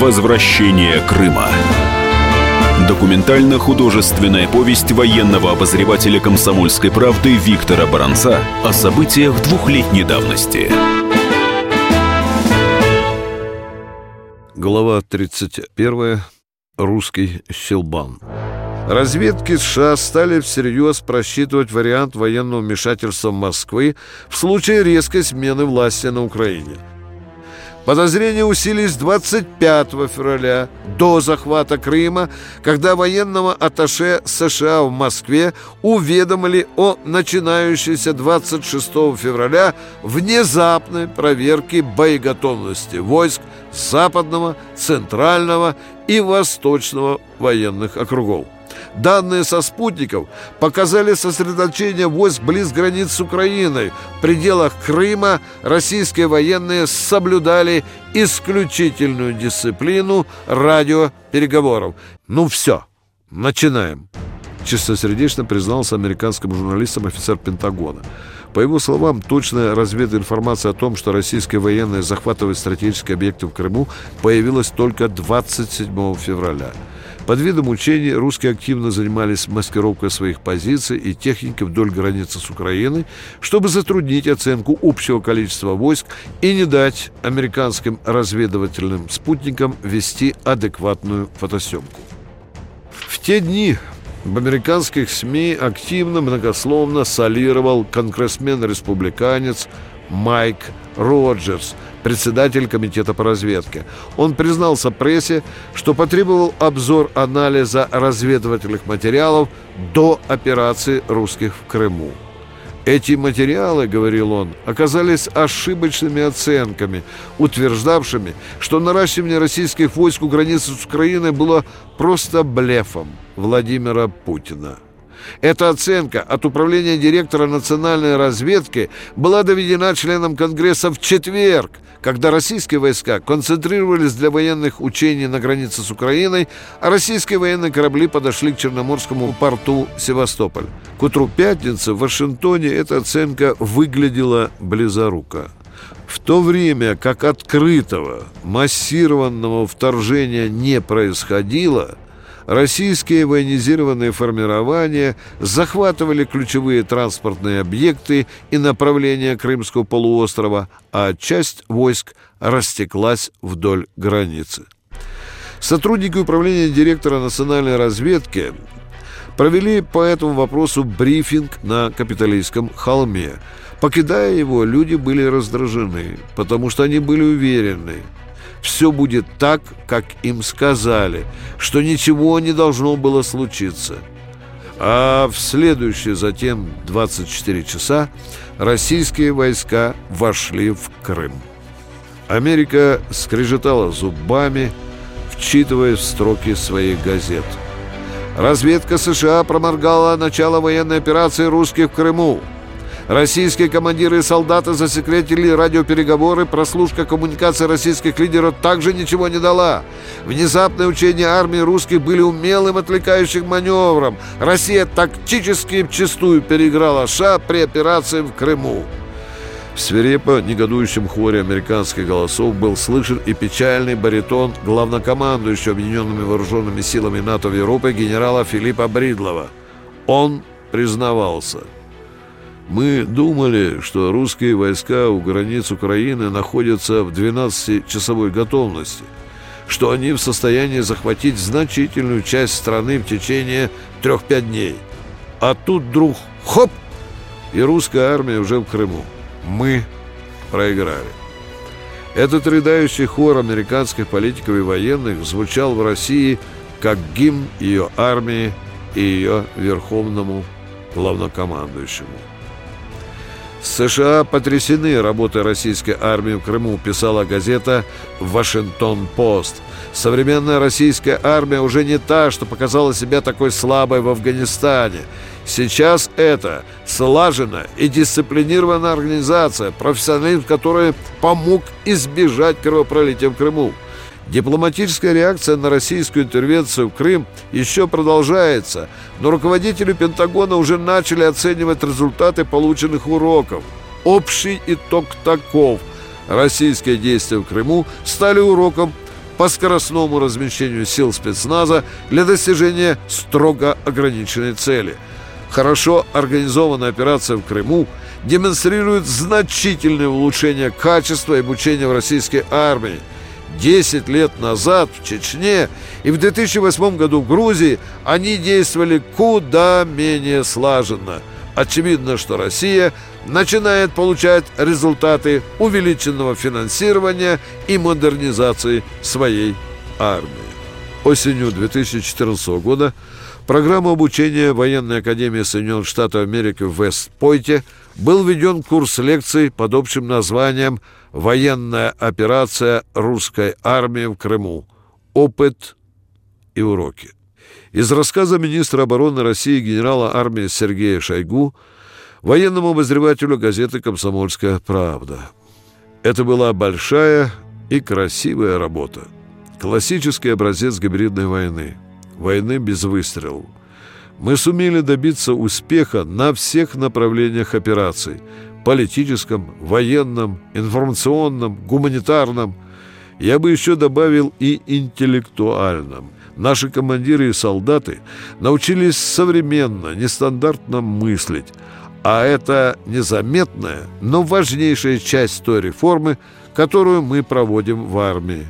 Возвращение Крыма. Документально-художественная повесть военного обозревателя комсомольской правды Виктора Баранца о событиях двухлетней давности. Глава 31. Русский щелбан. Разведки США стали всерьез просчитывать вариант военного вмешательства Москвы в случае резкой смены власти на Украине – Подозрения усилились 25 февраля, до захвата Крыма, когда военного атташе США в Москве уведомили о начинающейся 26 февраля внезапной проверке боеготовности войск Западного, Центрального и Восточного военных округов. Данные со спутников показали сосредоточение войск близ границ с Украиной. В пределах Крыма российские военные соблюдали исключительную дисциплину радиопереговоров. Ну все, начинаем. Чистосердечно признался американским журналистам офицер Пентагона. По его словам, точная развединформация о том, что российские военные захватывают стратегические объекты в Крыму, появилась только 27 февраля. Под видом учений русские активно занимались маскировкой своих позиций и техники вдоль границы с Украиной, чтобы затруднить оценку общего количества войск и не дать американским разведывательным спутникам вести адекватную фотосъемку. В те дни в американских СМИ активно, многословно солировал конгрессмен-республиканец Майк Роджерс, председатель комитета по разведке. Он признался прессе, что потребовал обзор анализа разведывательных материалов до операции русских в Крыму. Эти материалы, говорил он, оказались ошибочными оценками, утверждавшими, что наращивание российских войск у границы с Украиной было просто блефом Владимира Путина. Эта оценка от управления директора национальной разведки была доведена членам Конгресса в четверг, когда российские войска концентрировались для военных учений на границе с Украиной, а российские военные корабли подошли к Черноморскому порту Севастополь. К утру пятницы в Вашингтоне эта оценка выглядела близоруко. В то время как открытого, массированного вторжения не происходило – российские военизированные формирования захватывали ключевые транспортные объекты и направления Крымского полуострова, а часть войск растеклась вдоль границы. Сотрудники управления директора национальной разведки провели по этому вопросу брифинг на Капитолийском холме. Покидая его, люди были раздражены, потому что они были уверены – все будет так, как им сказали, что ничего не должно было случиться. А в следующие затем 24 часа российские войска вошли в Крым. Америка скрежетала зубами, вчитываясь в строки своих газет. Разведка США проморгала начало военной операции русских в Крыму – Российские командиры и солдаты засекретили радиопереговоры, прослушка коммуникации российских лидеров также ничего не дала. Внезапные учения армии русских были умелым отвлекающим маневром. Россия тактически вчастую переиграла США при операции в Крыму. В свирепо негодующем хоре американских голосов был слышен и печальный баритон главнокомандующего Объединенными Вооруженными Силами НАТО в Европе генерала Филиппа Бридлова. Он признавался – мы думали, что русские войска у границ Украины находятся в 12-часовой готовности, что они в состоянии захватить значительную часть страны в течение 3-5 дней. А тут вдруг хоп! И русская армия уже в Крыму. Мы проиграли. Этот рыдающий хор американских политиков и военных звучал в России как гимн ее армии и ее верховному главнокомандующему. США потрясены работой российской армии в Крыму, писала газета «Вашингтон-Пост». Современная российская армия уже не та, что показала себя такой слабой в Афганистане. Сейчас это слаженная и дисциплинированная организация, профессионализм которой помог избежать кровопролития в Крыму. Дипломатическая реакция на российскую интервенцию в Крым еще продолжается, но руководители Пентагона уже начали оценивать результаты полученных уроков. Общий итог таков. Российские действия в Крыму стали уроком по скоростному размещению сил спецназа для достижения строго ограниченной цели. Хорошо организованная операция в Крыму демонстрирует значительное улучшение качества обучения в российской армии. Десять лет назад в Чечне и в 2008 году в Грузии они действовали куда менее слаженно. Очевидно, что Россия начинает получать результаты увеличенного финансирования и модернизации своей армии. Осенью 2014 года программа обучения военной академии Соединенных Штатов Америки в Вестпойте был введен курс лекций под общим названием «Военная операция русской армии в Крыму. Опыт и уроки». Из рассказа министра обороны России генерала армии Сергея Шойгу – военному обозревателю газеты «Комсомольская правда». Это была большая и красивая работа. Классический образец гибридной войны. Войны без выстрелов. Мы сумели добиться успеха на всех направлениях операций – политическом, военном, информационном, гуманитарном. Я бы еще добавил и интеллектуальном. Наши командиры и солдаты научились современно, нестандартно мыслить – а это незаметная, но важнейшая часть той реформы, которую мы проводим в армии.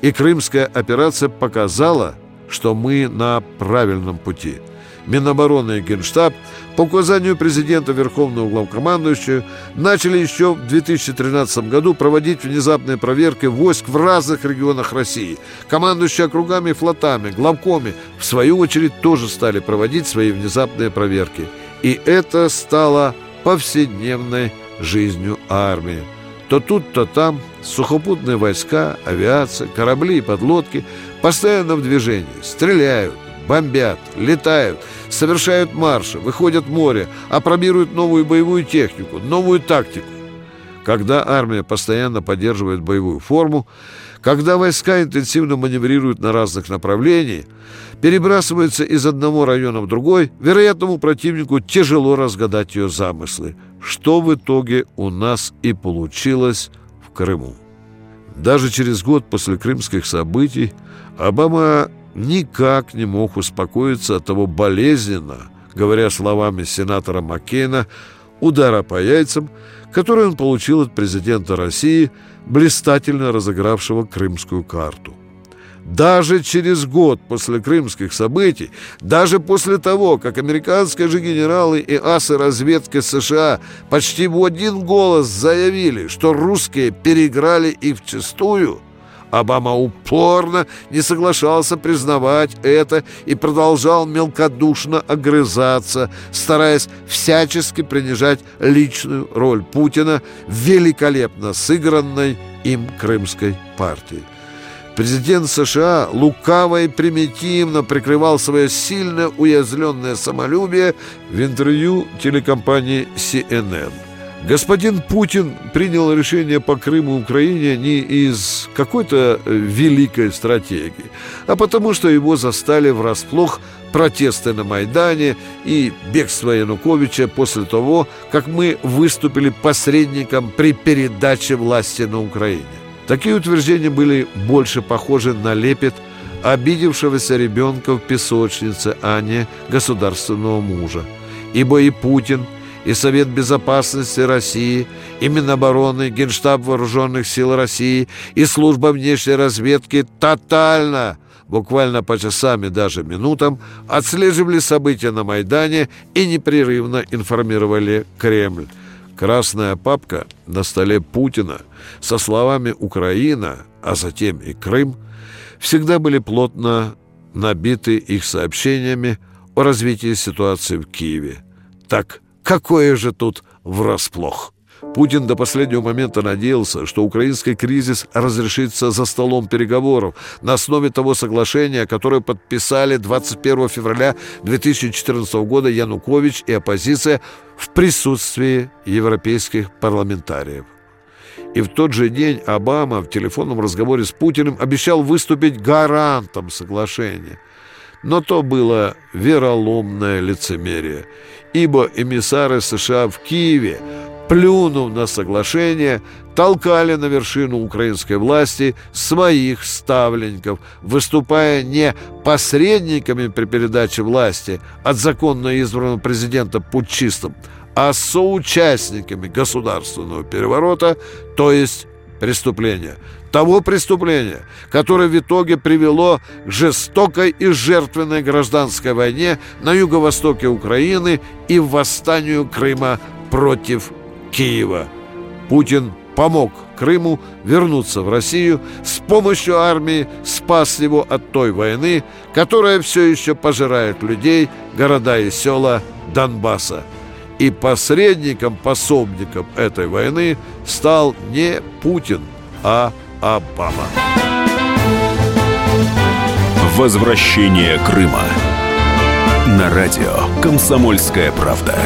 И крымская операция показала, что мы на правильном пути. Минобороны и Генштаб по указанию президента Верховного главкомандующего начали еще в 2013 году проводить внезапные проверки войск в разных регионах России. Командующие округами и флотами, главкоми, в свою очередь, тоже стали проводить свои внезапные проверки – и это стало повседневной жизнью армии. То тут, то там сухопутные войска, авиация, корабли и подлодки постоянно в движении, стреляют, бомбят, летают, совершают марши, выходят в море, опробируют новую боевую технику, новую тактику. Когда армия постоянно поддерживает боевую форму, когда войска интенсивно маневрируют на разных направлениях, перебрасываются из одного района в другой, вероятному противнику тяжело разгадать ее замыслы, что в итоге у нас и получилось в Крыму. Даже через год после крымских событий Обама никак не мог успокоиться от того болезненно, говоря словами сенатора Маккейна, удара по яйцам, который он получил от президента России, блистательно разыгравшего крымскую карту. Даже через год после крымских событий, даже после того, как американские же генералы и асы разведки США почти в один голос заявили, что русские переиграли их вчистую, Обама упорно не соглашался признавать это и продолжал мелкодушно огрызаться, стараясь всячески принижать личную роль Путина в великолепно сыгранной им крымской партии. Президент США лукаво и примитивно прикрывал свое сильно уязвленное самолюбие в интервью телекомпании CNN. Господин Путин принял решение по Крыму Украине не из какой-то великой стратегии, а потому что его застали врасплох протесты на Майдане и бегство Януковича после того, как мы выступили посредником при передаче власти на Украине. Такие утверждения были больше похожи на лепет обидевшегося ребенка в песочнице, а не государственного мужа. Ибо и Путин, и Совет Безопасности России, и Минобороны, Генштаб Вооруженных сил России, и Служба внешней разведки тотально, буквально по часам и даже минутам, отслеживали события на Майдане и непрерывно информировали Кремль. Красная папка на столе Путина со словами «Украина», а затем и «Крым» всегда были плотно набиты их сообщениями о развитии ситуации в Киеве. Так какое же тут врасплох? Путин до последнего момента надеялся, что украинский кризис разрешится за столом переговоров на основе того соглашения, которое подписали 21 февраля 2014 года Янукович и оппозиция в присутствии европейских парламентариев. И в тот же день Обама в телефонном разговоре с Путиным обещал выступить гарантом соглашения. Но то было вероломное лицемерие, ибо эмиссары США в Киеве плюнув на соглашение, толкали на вершину украинской власти своих ставленников, выступая не посредниками при передаче власти от законно избранного президента путчистам, а соучастниками государственного переворота, то есть преступления. Того преступления, которое в итоге привело к жестокой и жертвенной гражданской войне на юго-востоке Украины и восстанию Крыма против Киева. Путин помог Крыму вернуться в Россию, с помощью армии спас его от той войны, которая все еще пожирает людей, города и села Донбасса. И посредником, пособником этой войны стал не Путин, а Обама. Возвращение Крыма. На радио «Комсомольская правда».